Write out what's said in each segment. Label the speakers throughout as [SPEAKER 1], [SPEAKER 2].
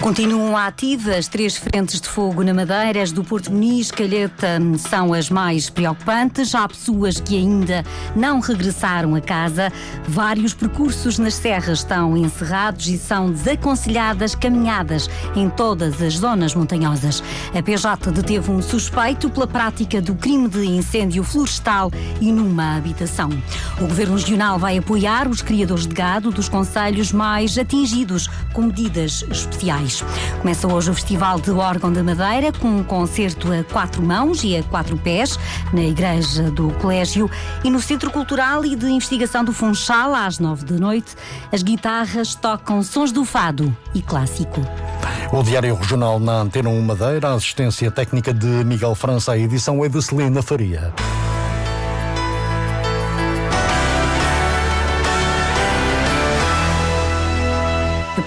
[SPEAKER 1] Continuam ativas três frentes de fogo na Madeira. As do Porto Muniz, Calheta são as mais preocupantes. Há pessoas que ainda não regressaram a casa. Vários percursos nas serras estão encerrados e são desaconselhadas caminhadas em todas as zonas montanhosas. A PJ deteve um suspeito pela prática do crime de incêndio florestal e numa habitação. O Governo Regional vai apoiar os criadores de gado dos conselhos mais atingidos com medidas especiais. Começa hoje o Festival de Órgão da Madeira com um concerto a quatro mãos e a quatro pés na Igreja do Colégio e no Centro Cultural e de Investigação do Funchal às nove da noite as guitarras tocam sons do fado e clássico.
[SPEAKER 2] O Diário Regional na Antena 1 Madeira, a assistência técnica de Miguel França, a edição é de Celina Faria.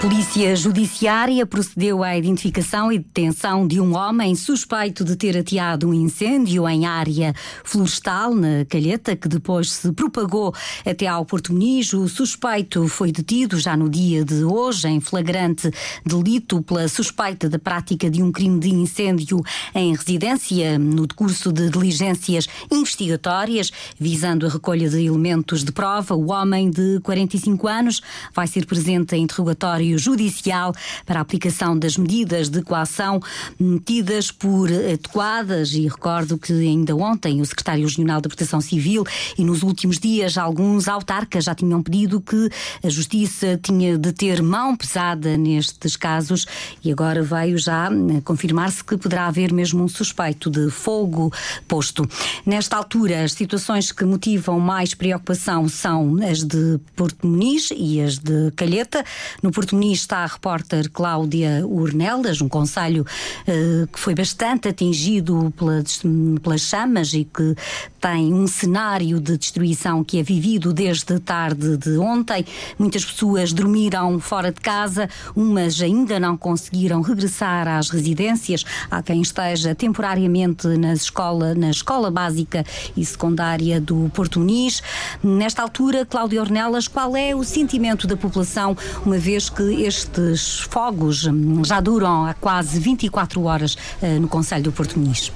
[SPEAKER 1] Polícia Judiciária procedeu à identificação e detenção de um homem suspeito de ter ateado um incêndio em área florestal na Calheta, que depois se propagou até ao Porto Muniz. O suspeito foi detido já no dia de hoje em flagrante delito pela suspeita da prática de um crime de incêndio em residência no decurso de diligências investigatórias visando a recolha de elementos de prova. O homem de 45 anos vai ser presente em interrogatório judicial para a aplicação das medidas de coação metidas por adequadas e recordo que ainda ontem o secretário regional da Proteção Civil e nos últimos dias alguns autarcas já tinham pedido que a justiça tinha de ter mão pesada nestes casos e agora veio já confirmar-se que poderá haver mesmo um suspeito de fogo posto. Nesta altura, as situações que motivam mais preocupação são as de Porto Muniz e as de Calheta. No Porto Muniz está a repórter Cláudia Urnelas, um conselho eh, que foi bastante atingido pelas, chamas e que tem um cenário de destruição que é vivido desde tarde de ontem. Muitas pessoas dormiram fora de casa, umas ainda não conseguiram regressar às residências. Há quem esteja temporariamente na escola, na escola básica e secundária do Porto Muniz. Nesta altura, Cláudia Ornelas, qual é o sentimento da população, uma vez que estes fogos já duram há quase 24 horas uh, no Conselho do Porto Muniz?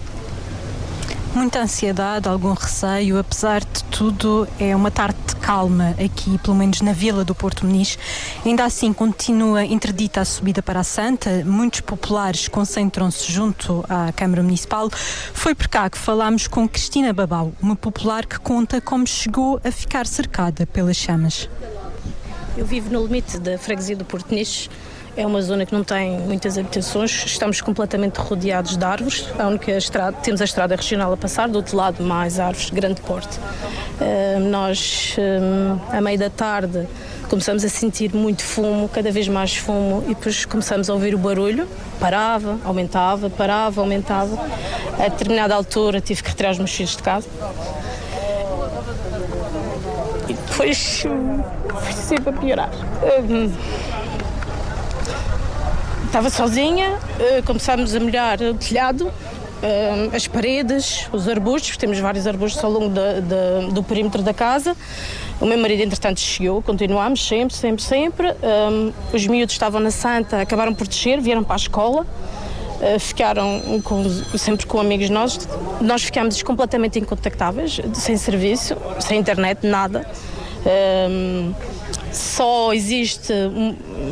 [SPEAKER 3] Muita ansiedade, algum receio, apesar de tudo, é uma tarde calma aqui, pelo menos na vila do Porto Muniz. Ainda assim, continua interdita a subida para a Santa, muitos populares concentram-se junto à Câmara Municipal. Foi por cá que falámos com Cristina Babau, uma popular que conta como chegou a ficar cercada pelas chamas.
[SPEAKER 4] Eu vivo no limite da freguesia do Porto Muniz é uma zona que não tem muitas habitações, estamos completamente rodeados de árvores. A única estrada, temos a estrada regional a passar, do outro lado mais árvores de grande porte. Uh, nós, um, à meia da tarde, começamos a sentir muito fumo, cada vez mais fumo, e depois começamos a ouvir o barulho. Parava, aumentava, parava, aumentava. A determinada altura tive que retirar os meus filhos de casa. E depois foi sempre a piorar. Um, Estava sozinha, começámos a molhar o telhado, as paredes, os arbustos, temos vários arbustos ao longo do perímetro da casa. O meu marido, entretanto, chegou, continuámos sempre, sempre, sempre. Um, os miúdos estavam na Santa, acabaram por descer, vieram para a escola, uh, ficaram com, sempre com amigos nossos. Nós ficámos completamente incontactáveis, sem serviço, sem internet, nada. Um, só existe,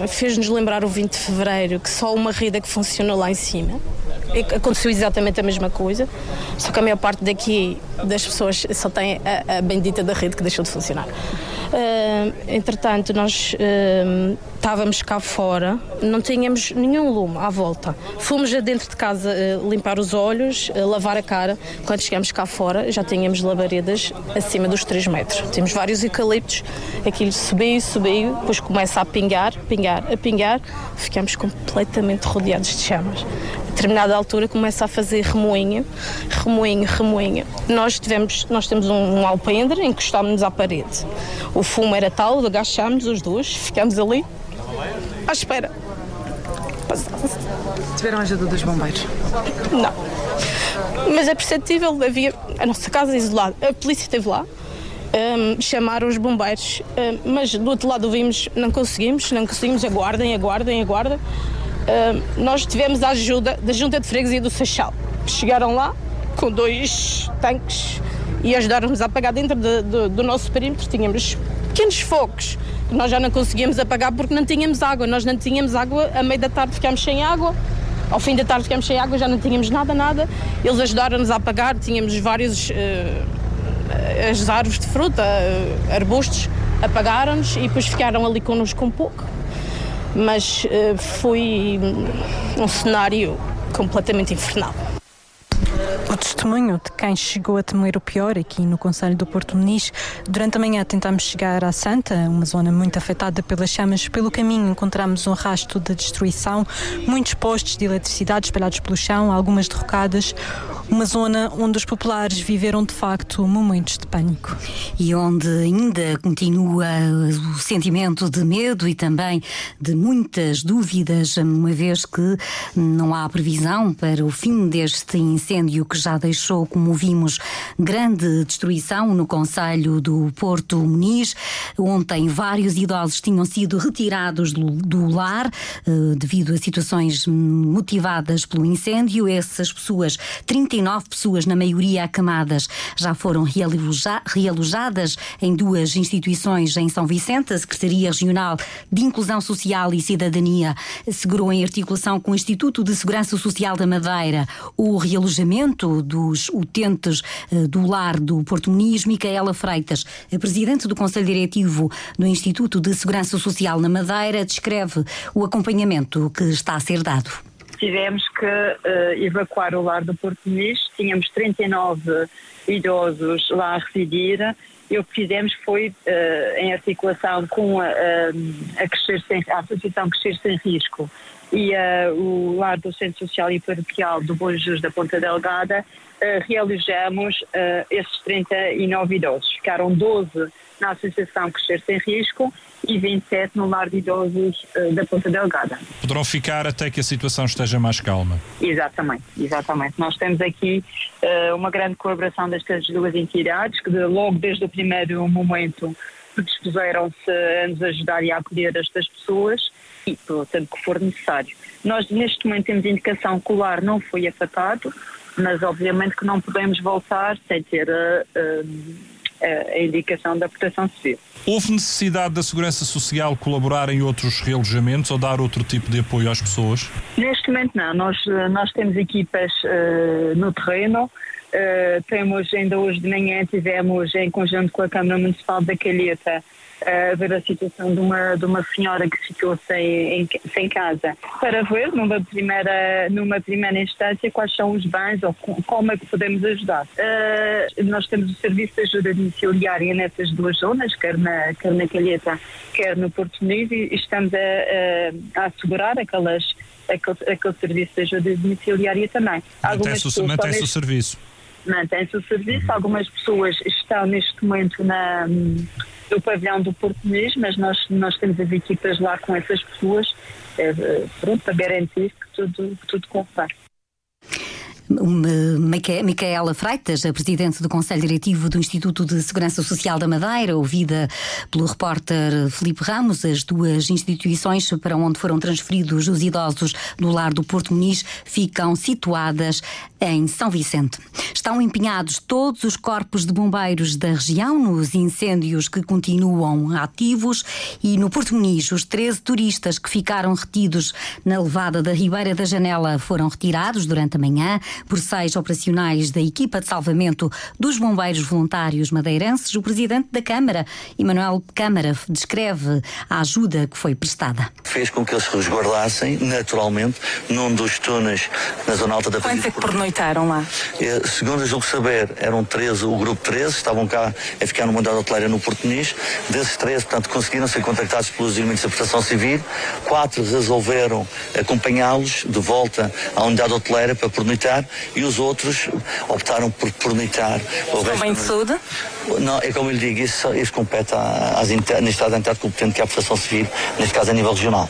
[SPEAKER 4] fez-nos lembrar o 20 de Fevereiro, que só uma rede que funciona lá em cima. Aconteceu exatamente a mesma coisa, só que a maior parte daqui das pessoas só tem a, a bendita da rede que deixou de funcionar. Uh, entretanto, nós uh, estávamos cá fora, não tínhamos nenhum lume à volta. Fomos dentro de casa uh, limpar os olhos, lavar a cara. Quando chegamos cá fora, já tínhamos labaredas acima dos 3 metros. Temos vários eucaliptos, aquilo subiu, subiu, depois começa a pingar, pingar, a pingar. Ficamos completamente rodeados de chamas. A determinada altura começa a fazer remoinho, remoinho, remoinho. Nós, tivemos, nós temos um, um alpendre, encostámos-nos à parede. O fumo era tal, agachámos os dois, ficámos ali à espera.
[SPEAKER 5] Tiveram ajuda dos bombeiros?
[SPEAKER 4] Não. Mas é perceptível, havia a nossa casa isolada, a polícia esteve lá, um, chamaram os bombeiros, um, mas do outro lado ouvimos, não conseguimos, não conseguimos, aguardem, aguardem, aguardem. Um, nós tivemos a ajuda da Junta de Freguesia do Seixal. Chegaram lá com dois tanques e ajudaram-nos a apagar dentro de, de, do nosso perímetro. Tínhamos pequenos focos que nós já não conseguíamos apagar porque não tínhamos água. Nós não tínhamos água, a meio da tarde ficámos sem água. Ao fim da tarde ficámos sem água, já não tínhamos nada, nada. Eles ajudaram-nos a apagar, tínhamos vários. Uh, as árvores de fruta, uh, arbustos, apagaram-nos e depois ficaram ali connosco um pouco. Mas uh, foi um cenário completamente infernal.
[SPEAKER 3] Testemunho de quem chegou a temer o pior aqui no Conselho do Porto Muniz. Durante a manhã tentámos chegar à Santa, uma zona muito afetada pelas chamas. Pelo caminho encontramos um rasto de destruição, muitos postes de eletricidade espalhados pelo chão, algumas derrocadas uma zona onde os populares viveram de facto momentos de pânico.
[SPEAKER 1] E onde ainda continua o sentimento de medo e também de muitas dúvidas, uma vez que não há previsão para o fim deste incêndio que já deixou, como vimos, grande destruição no Conselho do Porto Muniz. Ontem, vários idosos tinham sido retirados do, lar eh, devido a situações motivadas pelo incêndio. Essas pessoas, 30 39 pessoas, na maioria acamadas, já foram realojadas em duas instituições em São Vicente. A Secretaria Regional de Inclusão Social e Cidadania segurou em articulação com o Instituto de Segurança Social da Madeira o realojamento dos utentes eh, do lar do Porto Muniz. Micaela Freitas, a presidente do Conselho Diretivo do Instituto de Segurança Social na Madeira, descreve o acompanhamento que está a ser dado
[SPEAKER 6] tivemos que uh, evacuar o lar do Porto Muniz. Tínhamos 39 idosos lá a residir e o que fizemos foi, uh, em articulação com a, a, Crescer Sem, a Associação Crescer Sem Risco e uh, o Lar do Centro Social e Paroquial do Bom Jesus da Ponta Delgada, realizamos esses 39 idosos. Ficaram 12 na Associação Crescer Sem Risco e 27 no lar de idosos uh, da Ponta Delgada.
[SPEAKER 7] Poderão ficar até que a situação esteja mais calma.
[SPEAKER 6] Exatamente, exatamente. Nós temos aqui uh, uma grande colaboração destas duas entidades que logo desde o primeiro momento dispuseram-se a nos ajudar e a acolher estas pessoas e pelo tempo que for necessário. Nós neste momento temos indicação que o lar não foi afetado, mas obviamente que não podemos voltar sem ter uh, a indicação da proteção civil.
[SPEAKER 7] Houve necessidade da Segurança Social colaborar em outros realojamentos ou dar outro tipo de apoio às pessoas?
[SPEAKER 6] Neste momento não. Nós, nós temos equipas uh, no terreno. Uh, temos, ainda hoje de manhã, tivemos em conjunto com a Câmara Municipal da Calheta a ver a situação de uma, de uma senhora que ficou sem, sem casa, para ver numa primeira, numa primeira instância quais são os bens ou como é que podemos ajudar. Uh, nós temos o serviço de ajuda domiciliária nessas duas zonas, quer na, quer na Calheta, quer no Porto Muniz, e estamos a, a, a assegurar aquelas, aquele, aquele serviço de ajuda domiciliária também.
[SPEAKER 7] Mantém-se mantém o serviço?
[SPEAKER 6] Mantém-se o serviço. Algumas pessoas estão neste momento na do pavilhão do Porto Muniz, mas nós, nós temos as equipas lá com essas pessoas é, pronto, para garantir que tudo, que tudo corre
[SPEAKER 1] Micaela Freitas, a presidente do Conselho Diretivo do Instituto de Segurança Social da Madeira, ouvida pelo repórter Felipe Ramos, as duas instituições para onde foram transferidos os idosos do lar do Porto Muniz ficam situadas em São Vicente. Estão empenhados todos os corpos de bombeiros da região nos incêndios que continuam ativos e no Porto Muniz os 13 turistas que ficaram retidos na levada da Ribeira da Janela foram retirados durante a manhã por seis operacionais da equipa de salvamento dos bombeiros voluntários madeirenses. O presidente da Câmara, Emanuel Câmara, descreve a ajuda que foi prestada.
[SPEAKER 8] Fez com que eles se resguardassem naturalmente num dos túneis na zona alta da
[SPEAKER 5] Quantos é que pernoitaram lá?
[SPEAKER 8] É, segundo julgo saber, eram 13, o grupo 13, estavam cá a ficar no mandado hoteleiro no Porto Nis. Desses 13, portanto, conseguiram ser contactados pelos elementos da proteção civil. Quatro resolveram acompanhá-los de volta à unidade hoteleira para pernoitar e os outros optaram por pernoitar.
[SPEAKER 5] Estão bem de saúde?
[SPEAKER 8] Não, é como lhe digo, isso, isso compete às entidades da entidade competente, que é a Proteção Civil, neste caso a nível regional.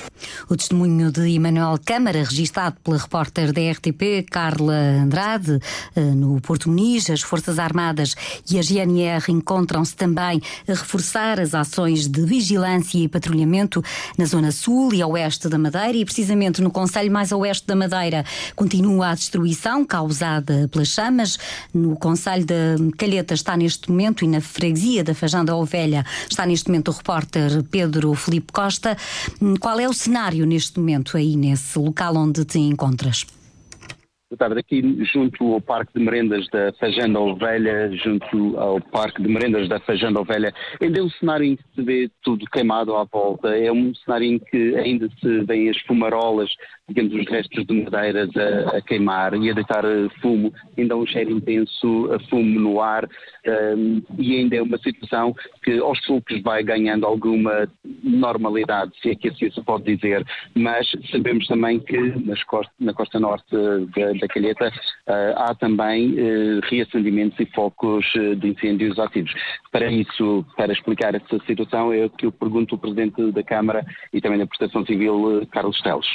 [SPEAKER 1] O testemunho de Emanuel Câmara, registado pela repórter da RTP, Carla Andrade, eh, no Porto Muniz, as Forças Armadas e a GNR encontram-se também a reforçar as ações de vigilância e patrulhamento na Zona Sul e Oeste da Madeira e precisamente no Conselho mais Oeste da Madeira continua a destruição causada pelas chamas. No Conselho da Calheta está neste momento e na freguesia da Fajão da Ovelha está neste momento o repórter Pedro Felipe Costa. Qual é o cenário neste momento aí nesse local onde te encontras?
[SPEAKER 9] Boa tarde. Aqui junto ao Parque de Merendas da Fajanda Ovelha, junto ao Parque de Merendas da Fajanda Ovelha, ainda é um cenário em que se vê tudo queimado à volta. É um cenário em que ainda se vêem as fumarolas, digamos, os restos de madeiras a, a queimar e a deitar eh, fumo. Ainda um cheiro intenso a fumo no ar um, e ainda é uma situação que aos poucos vai ganhando alguma normalidade, se é que assim se pode dizer. Mas sabemos também que costa, na costa norte da, da Calheta uh, há também uh, reacendimentos e focos de incêndios ativos. Para isso, para explicar essa situação, é o que eu pergunto ao Presidente da Câmara e também da Proteção Civil, Carlos Teles.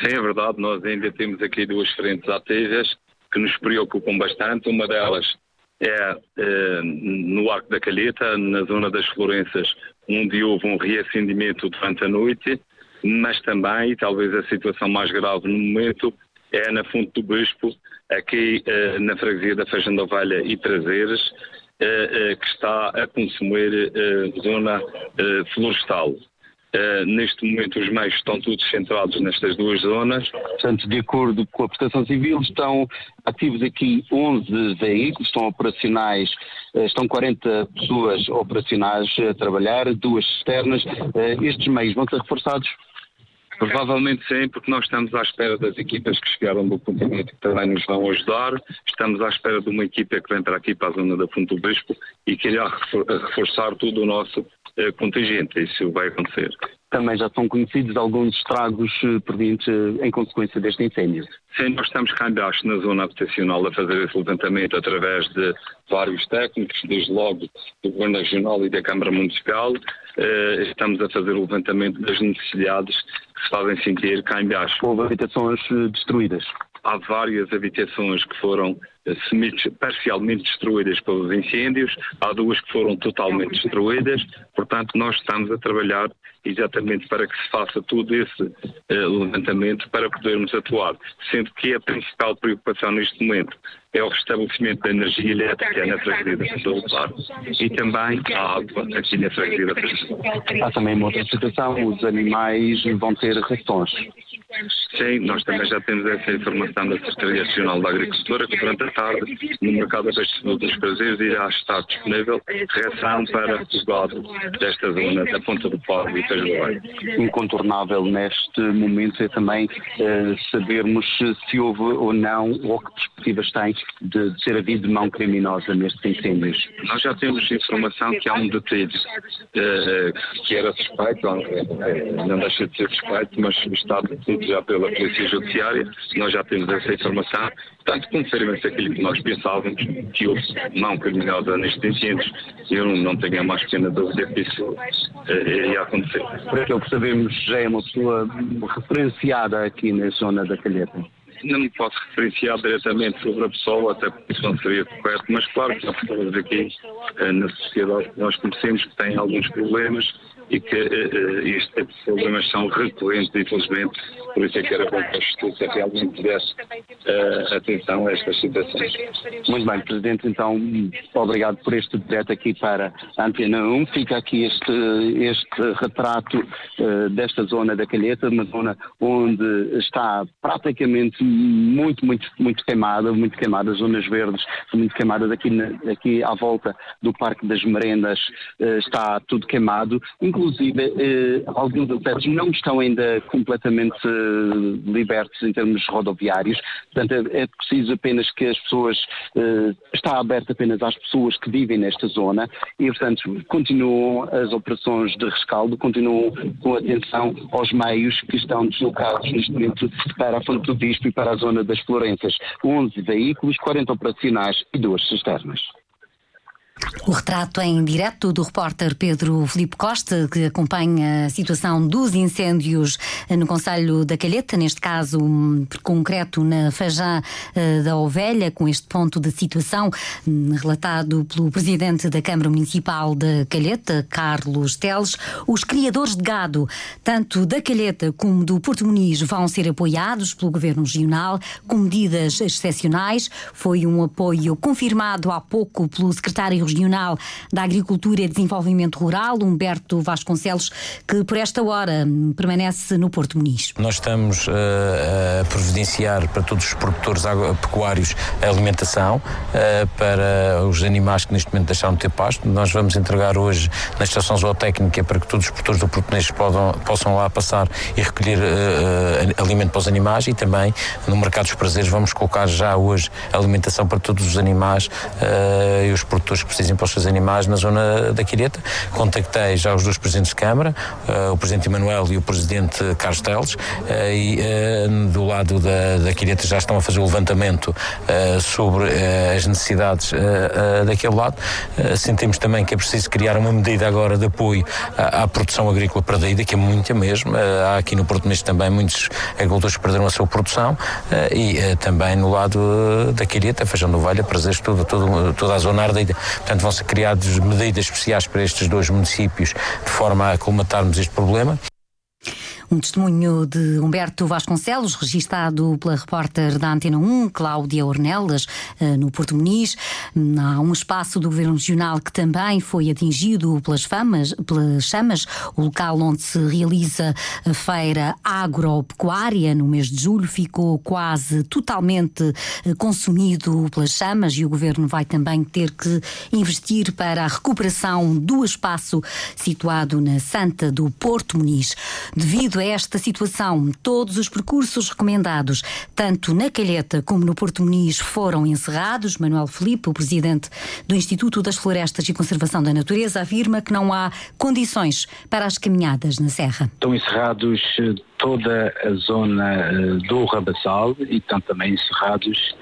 [SPEAKER 10] Sim, é verdade. Nós ainda temos aqui duas frentes ativas que nos preocupam bastante. Uma delas é eh, no Arco da Calheta, na zona das Florenças, onde houve um reacendimento durante a noite, mas também, e talvez a situação mais grave no momento, é na Fonte do Bispo, aqui eh, na freguesia da Feijão da Ovelha e Prazeres, eh, que está a consumir zona florestal. Uh, neste momento os meios estão todos centrados nestas duas zonas.
[SPEAKER 9] Portanto, de acordo com a Prestação Civil, estão ativos aqui 11 veículos, estão operacionais, uh, estão 40 pessoas operacionais a trabalhar, duas externas. Uh, estes meios vão ser reforçados?
[SPEAKER 10] Provavelmente sim, porque nós estamos à espera das equipas que chegaram do continente que também nos vão ajudar. Estamos à espera de uma equipa que vem para aqui para a zona da Fonte do Bispo e que irá reforçar todo o nosso eh, contingente. Isso vai acontecer.
[SPEAKER 9] Também já são conhecidos alguns estragos eh, provenientes eh, em consequência deste incêndio.
[SPEAKER 10] Sim, nós estamos cá embaixo na zona habitacional a fazer esse levantamento através de vários técnicos, desde logo do Governo Regional e da Câmara Municipal. Estamos a fazer o levantamento das necessidades que se fazem sentir cá embaixo.
[SPEAKER 9] Houve habitações destruídas?
[SPEAKER 10] Há várias habitações que foram parcialmente destruídas pelos incêndios, há duas que foram totalmente destruídas, portanto nós estamos a trabalhar exatamente para que se faça todo esse uh, levantamento para podermos atuar, sendo que a principal preocupação neste momento é o restabelecimento da energia elétrica na freguesia da Pessoa e também a água aqui na freguesia da.
[SPEAKER 9] Há também uma outra situação, os animais vão ter rações.
[SPEAKER 10] Sim, nós também já temos essa informação da Secretaria Nacional da Agricultura que durante a tarde, no mercado abastecimento dos prazeres, irá estar disponível reação para o gado desta zona, da Ponta do Pau e Tajoara.
[SPEAKER 9] Incontornável neste momento é também uh, sabermos se houve ou não, ou que perspectivas tem de, de ser havido mão criminosa nestes incêndios.
[SPEAKER 10] Nós já temos informação que há um detido uh, que era suspeito, não deixa de ser suspeito, mas está detido já pela Polícia Judiciária, nós já temos essa informação, portanto confirma-se aquilo que nós pensávamos, que houve mão criminosa nestes incêndios, eu não tenho a mais pequena dúvida que isso uh, iria acontecer.
[SPEAKER 9] Por aquilo que sabemos, já é uma pessoa referenciada aqui na zona da Calheta
[SPEAKER 10] não me posso referenciar diretamente sobre a pessoa, até porque isso não seria correto, mas claro que há pessoas aqui eh, na sociedade que nós conhecemos que têm alguns problemas e que uh, este tipo de problemas são recorrentes, infelizmente, por isso é que era bom que a Justiça realmente tivesse uh, atenção a estas situações.
[SPEAKER 9] Muito bem, Presidente, então, obrigado por este direto aqui para a Antena 1. Fica aqui este, este retrato uh, desta zona da Calheta, uma zona onde está praticamente muito, muito, muito queimada, muito queimada, zonas verdes muito queimadas aqui, aqui à volta do Parque das Merendas uh, está tudo queimado, inclusive alguns acessos não estão ainda completamente libertos em termos rodoviários. Portanto, é, é preciso apenas que as pessoas, uh, está aberto apenas às pessoas que vivem nesta zona e, portanto, continuam as operações de rescaldo, continuam com atenção aos meios que estão deslocados neste momento para a Fonte do Bispo e para a zona das Florenças. 11 veículos, 40 operacionais e duas cisternas.
[SPEAKER 1] O retrato em direto do repórter Pedro Felipe Costa, que acompanha a situação dos incêndios no Conselho da Calheta, neste caso concreto na Fajã eh, da Ovelha, com este ponto de situação hum, relatado pelo presidente da Câmara Municipal da Calheta, Carlos Teles. Os criadores de gado, tanto da Calheta como do Porto Muniz, vão ser apoiados pelo Governo Regional com medidas excepcionais. Foi um apoio confirmado há pouco pelo secretário Regional da Agricultura e Desenvolvimento Rural, Humberto Vasconcelos, que por esta hora permanece no Porto Muniz.
[SPEAKER 11] Nós estamos uh, a providenciar para todos os produtores pecuários alimentação uh, para os animais que neste momento deixaram de ter pasto. Nós vamos entregar hoje na estação zootécnica para que todos os produtores do Porto Muniz possam lá passar e recolher uh, alimento para os animais e também no mercado dos prazeres vamos colocar já hoje alimentação para todos os animais e os produtores que precisem para os seus animais na zona da Quireta. Contactei já os dois presidentes de Câmara, uh, o presidente Emanuel e o presidente Carlos Teles, uh, e uh, do lado da, da Quireta já estão a fazer o levantamento sobre as necessidades daquele lado. sentimos também que é preciso criar uma medida agora de apoio à, à produção agrícola perdida, que é muita mesmo. há aqui no Porto Mesmo também muitos agricultores perderam a sua produção e também no lado da Quireta, Feijão do Valha, Prazeres, tudo, tudo, toda a zona ardida. Portanto, vão ser criadas medidas especiais para estes dois municípios de forma a aclimatarmos este problema.
[SPEAKER 1] Um testemunho de Humberto Vasconcelos, registado pela repórter da Antena 1, Cláudia Ornelas, eh, no Porto Muniz. Há um espaço do Governo Regional que também foi atingido pelas, famas, pelas chamas, o local onde se realiza a feira agropecuária no mês de julho ficou quase totalmente eh, consumido pelas chamas e o Governo vai também ter que investir para a recuperação do espaço situado na Santa do Porto Muniz. Devido a esta situação, todos os percursos recomendados, tanto na Calheta como no Porto Muniz, foram encerrados. Manuel Felipe, o presidente do Instituto das Florestas e Conservação da Natureza, afirma que não há condições para as caminhadas na Serra.
[SPEAKER 9] Estão encerrados eh, toda a zona eh, do Rabassal e estão também encerrados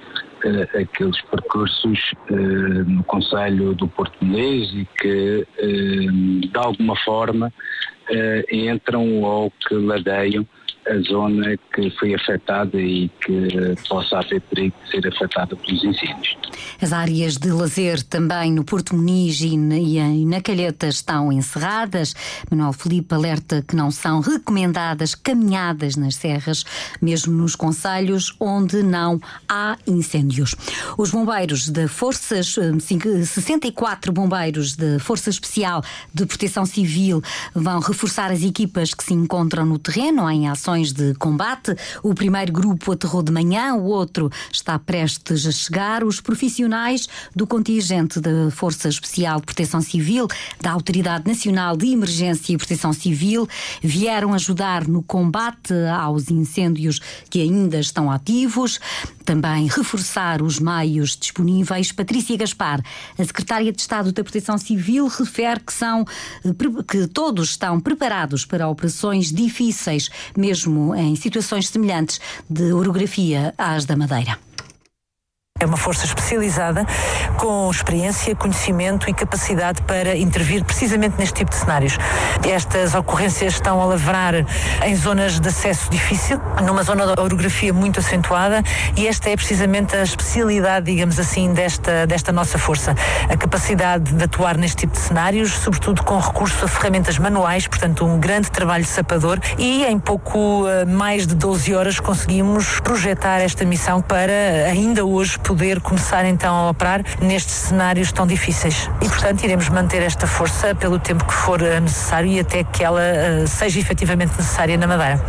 [SPEAKER 9] uh, aqueles percursos uh, no Conselho do Porto e que, uh, de alguma forma, entram ou que ladeiam a zona que foi afetada e que possa haver perigo de ser afetada pelos incêndios.
[SPEAKER 1] As áreas de lazer também no Porto Muniz e na Calheta estão encerradas. Manuel Felipe alerta que não são recomendadas caminhadas nas serras, mesmo nos conselhos onde não há incêndios. Os bombeiros de forças, 64 eh, bombeiros de Força Especial de Proteção Civil vão reforçar as equipas que se encontram no terreno em ações de combate. O primeiro grupo aterrou de manhã, o outro está prestes a chegar. Os profissionais do contingente da Força Especial de Proteção Civil, da Autoridade Nacional de Emergência e Proteção Civil, vieram ajudar no combate aos incêndios que ainda estão ativos, também reforçar os meios disponíveis. Patrícia Gaspar, a Secretária de Estado da Proteção Civil, refere que são que todos estão preparados para operações difíceis, mesmo em situações semelhantes de orografia às da Madeira.
[SPEAKER 12] É uma força especializada com experiência, conhecimento e capacidade para intervir precisamente neste tipo de cenários. Estas ocorrências estão a lavrar em zonas de acesso difícil, numa zona de orografia muito acentuada e esta é precisamente a especialidade, digamos assim, desta, desta nossa força. A capacidade de atuar neste tipo de cenários, sobretudo com recurso a ferramentas manuais, portanto um grande trabalho sapador e em pouco eh, mais de 12 horas conseguimos projetar esta missão para ainda hoje poder começar então a operar nestes cenários tão difíceis. E, portanto, iremos manter esta força pelo tempo que for eh, necessário e até que ela uh, seja efetivamente necessária na Madeira.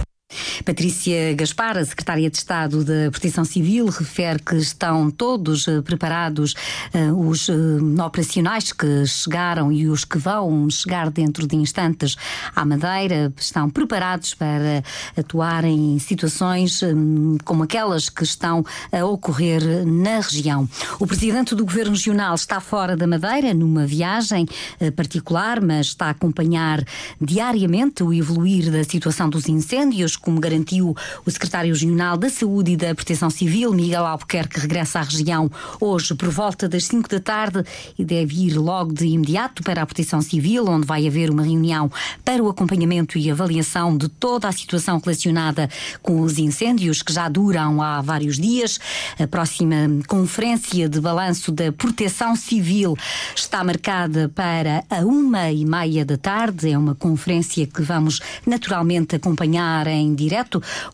[SPEAKER 1] Patrícia Gaspar, a secretária de Estado da Proteção Civil, refere que estão todos eh, preparados, uh, os uh, operacionais que chegaram e os que vão chegar dentro de instantes à Madeira, estão preparados para atuar em situações um, como aquelas que estão a ocorrer na região. O presidente do Governo Regional está fora da Madeira, numa viagem particular, mas está a acompanhar diariamente o evoluir da situação dos incêndios, como garantiu o secretário regional da Saúde e da Proteção Civil, Miguel Albuquerque, regressa à região hoje por volta das 5 da tarde e deve ir logo de imediato para a Proteção Civil, onde vai haver uma reunião para o acompanhamento e avaliação de toda a situação relacionada com os incêndios que já duram há vários dias. A próxima conferência de balanço da Proteção Civil está marcada para a uma e meia da tarde. É uma conferência que vamos naturalmente acompanhar em direto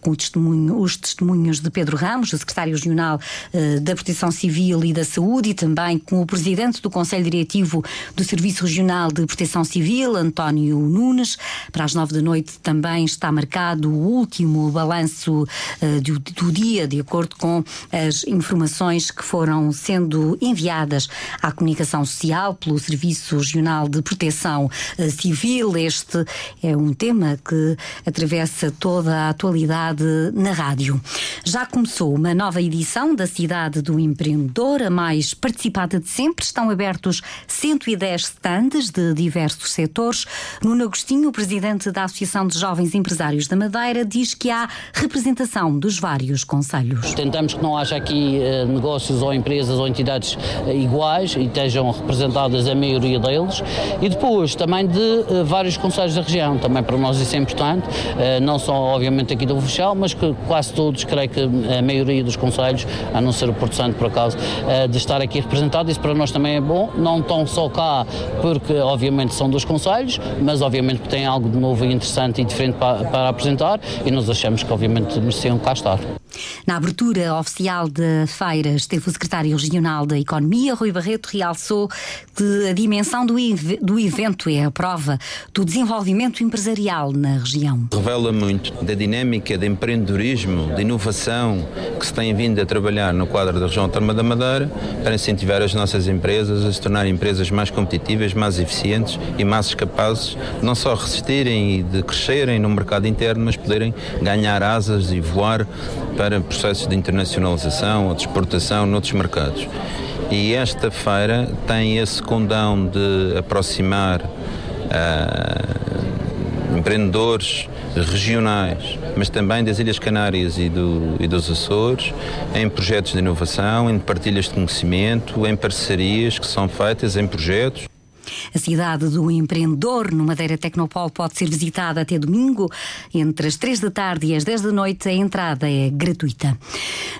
[SPEAKER 1] com testemunho, os testemunhos de Pedro Ramos, o secretário regional eh, da Proteção Civil e da Saúde, e também com o presidente do Conselho Diretivo do Serviço Regional de Proteção Civil, António Nunes. Para as nove da noite também está marcado o último balanço uh, do, dia, de acordo com as informações que foram sendo enviadas à comunicação social pelo Serviço Regional de Proteção uh, Civil. Este é um tema que atravessa toda a atualidade na rádio. Já começou uma nova edição da Cidade do Empreendedor, a mais participada de sempre. Estão abertos 110 stands de diversos setores. Nuno Agostinho, presidente da Associação de Jovens Empresários da Madeira, diz que há representação dos vários conselhos.
[SPEAKER 13] Tentamos que não haja aqui eh, negócios ou empresas ou entidades eh, iguais e estejam representadas a maioria deles. E depois também de eh, vários conselhos da região. Também para nós isso é importante, não só obviamente aqui do Funchal, mas que quase todos, creio que a maioria dos conselhos, a não ser o Porto Santo por acaso, de estar aqui representado. Isso para nós também é bom, não tão só cá, porque obviamente são dos conselhos, mas obviamente tem algo de novo e interessante e diferente para, para apresentar e nós achamos que obviamente mereciam cá estar.
[SPEAKER 1] Na abertura oficial da feira esteve o secretário regional da Economia, Rui Barreto, realçou que a dimensão do, do evento é a prova do desenvolvimento empresarial na região.
[SPEAKER 14] Revela muito da dinâmica de empreendedorismo, de inovação que se tem vindo a trabalhar no quadro da região autónoma da Madeira para incentivar as nossas empresas a se tornarem empresas mais competitivas, mais eficientes e mais capazes não só resistirem e de crescerem no mercado interno, mas poderem ganhar asas e voar para processos de internacionalização ou de exportação noutros mercados. E esta feira tem esse condão de aproximar uh, empreendedores regionais, mas também das Ilhas Canárias e, do, e dos Açores, em projetos de inovação, em partilhas de conhecimento, em parcerias que são feitas em projetos.
[SPEAKER 1] A cidade do empreendedor no Madeira Tecnopol pode ser visitada até domingo, entre as 3 da tarde e as 10 da noite. A entrada é gratuita.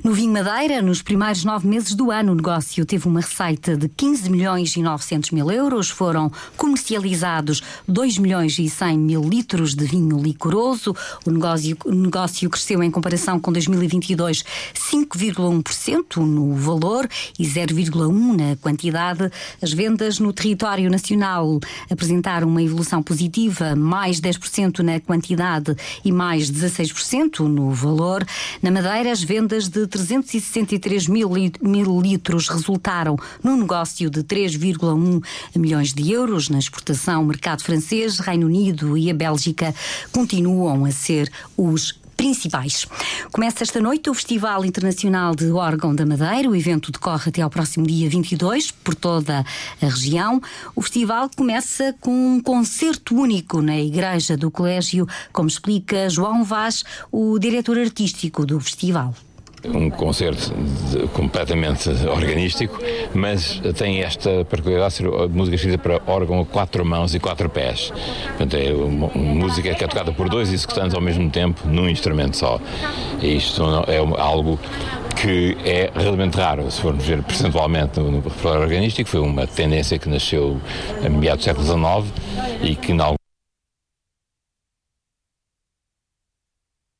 [SPEAKER 1] No Vinho Madeira, nos primeiros nove meses do ano, o negócio teve uma receita de 15 milhões e 900 mil euros. Foram comercializados 2 milhões e 100 mil litros de vinho licoroso. O negócio, o negócio cresceu em comparação com 2022 5,1% no valor e 0,1% na quantidade. As vendas no território nacional Nacional apresentaram uma evolução positiva, mais 10% na quantidade e mais 16% no valor. Na Madeira, as vendas de 363 mil, mil litros resultaram num negócio de 3,1 milhões de euros. Na exportação, o mercado francês, Reino Unido e a Bélgica continuam a ser os principais. Começa esta noite o Festival Internacional de Órgão da Madeira. O evento decorre até ao próximo dia 22 por toda a região. O festival começa com um concerto único na Igreja do Colégio, como explica João Vaz, o diretor artístico do festival
[SPEAKER 15] um concerto de, completamente organístico, mas tem esta particularidade de ser música escrita para órgão a quatro mãos e quatro pés. Portanto, é uma, uma música que é tocada por dois executantes ao mesmo tempo num instrumento só. E isto é algo que é realmente raro, se formos ver percentualmente no, repertório organístico, foi uma tendência que nasceu a meados do século XIX e que, em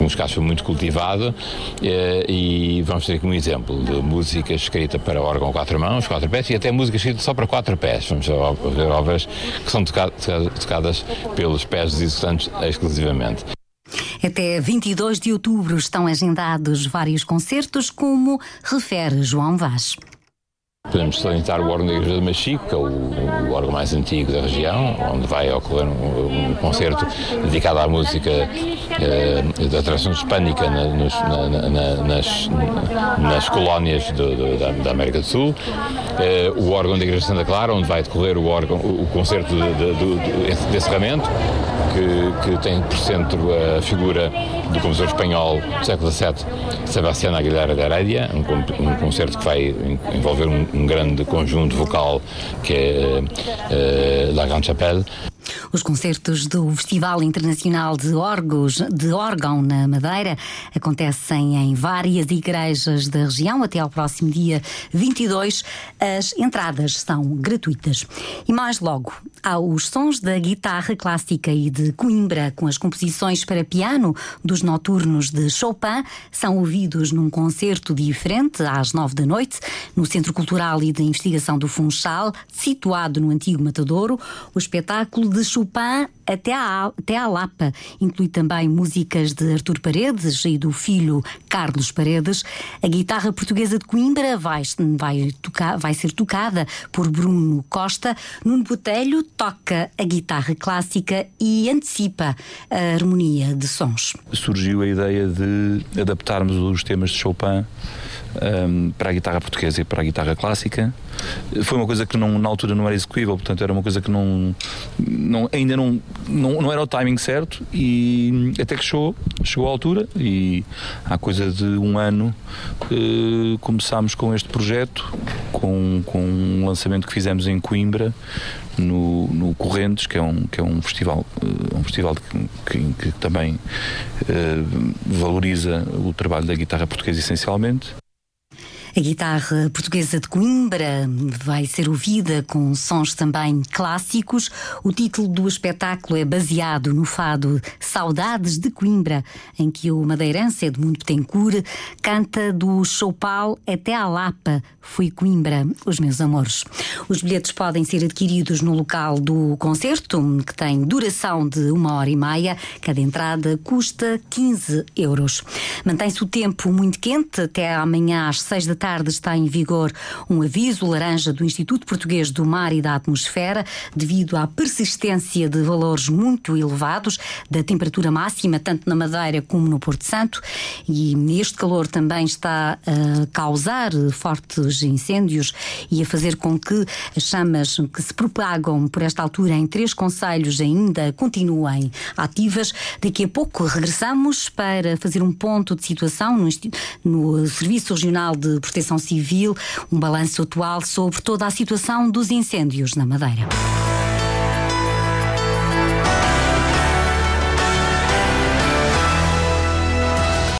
[SPEAKER 15] alguns casos foi muito cultivado eh, e vamos ter aqui um exemplo de música escrita para órgão quatro mãos, quatro pés e até música escrita só para quatro pés. Vamos ver obras que são tocadas pelos pés dos executantes exclusivamente.
[SPEAKER 1] Até 22 de outubro estão agendados vários concertos, como refere João Vaz.
[SPEAKER 15] Podemos salientar o órgão da Igreja de Machico, que é o, órgão mais antigo da região, onde vai ocorrer um, um concerto dedicado à música eh, da tradição hispânica na, nos, na, na, nas, nas, colónias do, do, da, da, América do Sul. Eh, o órgão da Igreja de Santa Clara, onde vai decorrer o, órgão, o concerto de, de, de, de encerramento que, que tem por centro a figura do compositor espanhol do século XVII, Sebastián Aguilera de Heredia, um, um concerto que vai envolver um, um, grande conjunto vocal que é uh, La Grande Chapelle.
[SPEAKER 1] Os concertos do Festival Internacional de Órgãos de Órgão na Madeira acontecem em várias igrejas da região até ao próximo dia 22. As entradas são gratuitas. E mais logo, há os sons da guitarra clássica e de Coimbra com as composições para piano dos noturnos de Chopin são ouvidos num concerto diferente às nove da noite no Centro Cultural e de Investigação do Funchal, situado no antigo Matadouro. O espetáculo de Chopin até à, até à Lapa. Inclui também músicas de Artur Paredes e do filho Carlos Paredes. A guitarra portuguesa de Coimbra vai, vai, tocar, vai ser tocada por Bruno Costa. Nuno Botelho toca a guitarra clássica e antecipa a harmonia de sons.
[SPEAKER 16] Surgiu a ideia de adaptarmos os temas de Chopin um, para a guitarra portuguesa e para a guitarra clássica. Foi uma coisa que não, na altura não era execuível, portanto era uma coisa que não, não ainda não, não, não, era o timing certo e até que chegou, chegou à altura e há coisa de um ano uh, começámos com este projeto, com, com um lançamento que fizemos em Coimbra, no, no Correntes, que é um, que é um festival, uh, um festival que, que, que também uh, valoriza o trabalho da guitarra portuguesa essencialmente.
[SPEAKER 1] A guitarra portuguesa de Coimbra vai ser ouvida com sons também clássicos. O título do espetáculo é baseado no fado Saudades de Coimbra, em que o madeirense Edmundo Betancourt canta do Choupal até à Lapa. Fui Coimbra, os meus amores. Os bilhetes podem ser adquiridos no local do concerto, que tem duração de uma hora e meia. Cada entrada custa 15 euros. Mantém-se o tempo muito quente até amanhã às seis da tarde está em vigor um aviso laranja do Instituto Português do Mar e da Atmosfera devido à persistência de valores muito elevados da temperatura máxima, tanto na Madeira como no Porto Santo. E este calor também está a causar fortes incêndios e a fazer com que as chamas que se propagam por esta altura em três conselhos ainda continuem ativas. Daqui a pouco regressamos para fazer um ponto de situação no, no Serviço Regional de Proteção Civil, um balanço atual sobre toda a situação dos incêndios na Madeira.